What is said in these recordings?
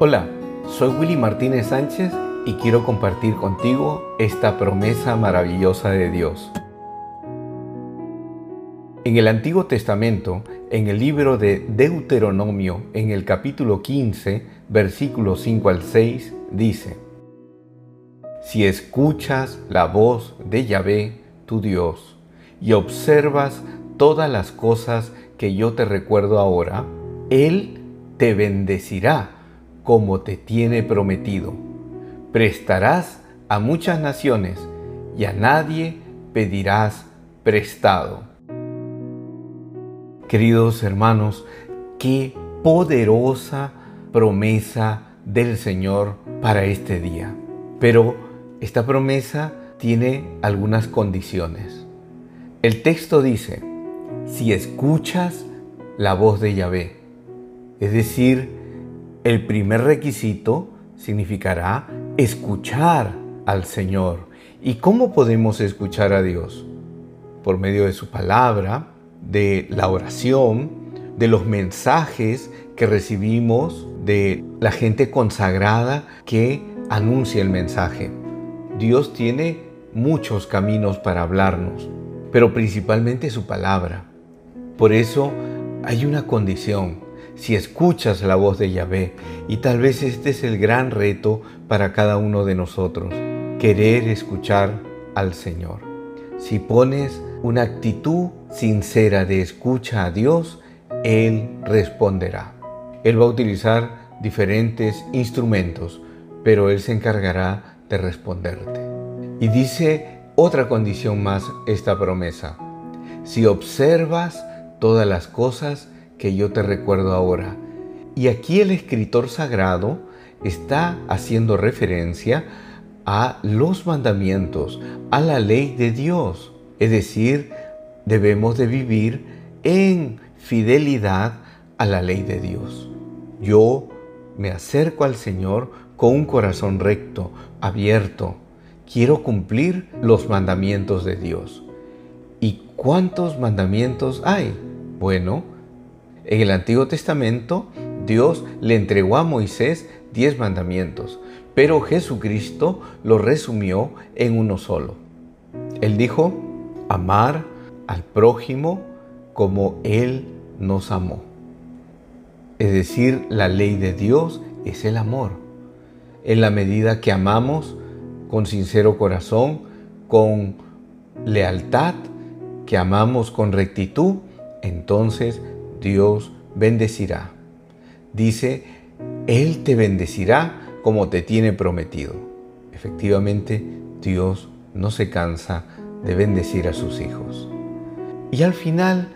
Hola, soy Willy Martínez Sánchez y quiero compartir contigo esta promesa maravillosa de Dios. En el Antiguo Testamento, en el libro de Deuteronomio, en el capítulo 15, versículos 5 al 6, dice, Si escuchas la voz de Yahvé, tu Dios, y observas todas las cosas que yo te recuerdo ahora, Él te bendecirá como te tiene prometido. Prestarás a muchas naciones y a nadie pedirás prestado. Queridos hermanos, qué poderosa promesa del Señor para este día. Pero esta promesa tiene algunas condiciones. El texto dice, si escuchas la voz de Yahvé, es decir, el primer requisito significará escuchar al Señor. ¿Y cómo podemos escuchar a Dios? Por medio de su palabra, de la oración, de los mensajes que recibimos de la gente consagrada que anuncia el mensaje. Dios tiene muchos caminos para hablarnos, pero principalmente su palabra. Por eso hay una condición, si escuchas la voz de Yahvé. Y tal vez este es el gran reto para cada uno de nosotros, querer escuchar al Señor. Si pones una actitud sincera de escucha a Dios, Él responderá. Él va a utilizar diferentes instrumentos, pero Él se encargará de responderte. Y dice otra condición más esta promesa. Si observas todas las cosas que yo te recuerdo ahora. Y aquí el escritor sagrado está haciendo referencia a los mandamientos, a la ley de Dios. Es decir, debemos de vivir en fidelidad a la ley de Dios. Yo me acerco al Señor con un corazón recto, abierto. Quiero cumplir los mandamientos de Dios. ¿Y cuántos mandamientos hay? Bueno, en el Antiguo Testamento, Dios le entregó a Moisés diez mandamientos, pero Jesucristo lo resumió en uno solo. Él dijo, amar al prójimo como Él nos amó. Es decir, la ley de Dios es el amor. En la medida que amamos con sincero corazón, con lealtad, que amamos con rectitud, entonces Dios bendecirá. Dice, Él te bendecirá como te tiene prometido. Efectivamente, Dios no se cansa de bendecir a sus hijos. Y al final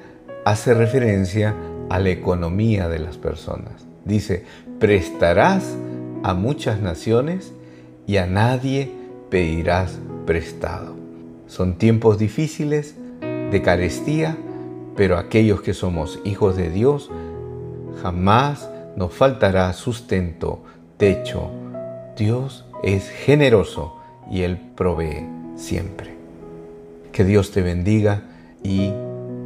hace referencia a la economía de las personas. Dice, prestarás a muchas naciones y a nadie pedirás prestado. Son tiempos difíciles de carestía, pero aquellos que somos hijos de Dios, jamás nos faltará sustento, techo. Dios es generoso y Él provee siempre. Que Dios te bendiga y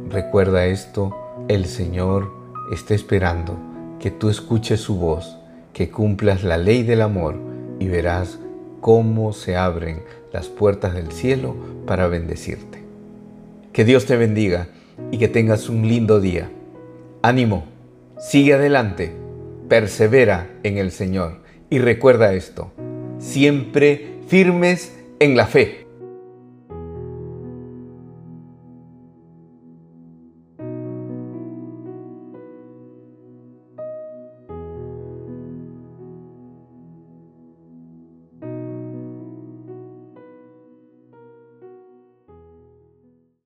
recuerda esto, el Señor está esperando que tú escuches su voz, que cumplas la ley del amor y verás cómo se abren las puertas del cielo para bendecirte. Que Dios te bendiga y que tengas un lindo día. Ánimo, sigue adelante, persevera en el Señor y recuerda esto, siempre firmes en la fe.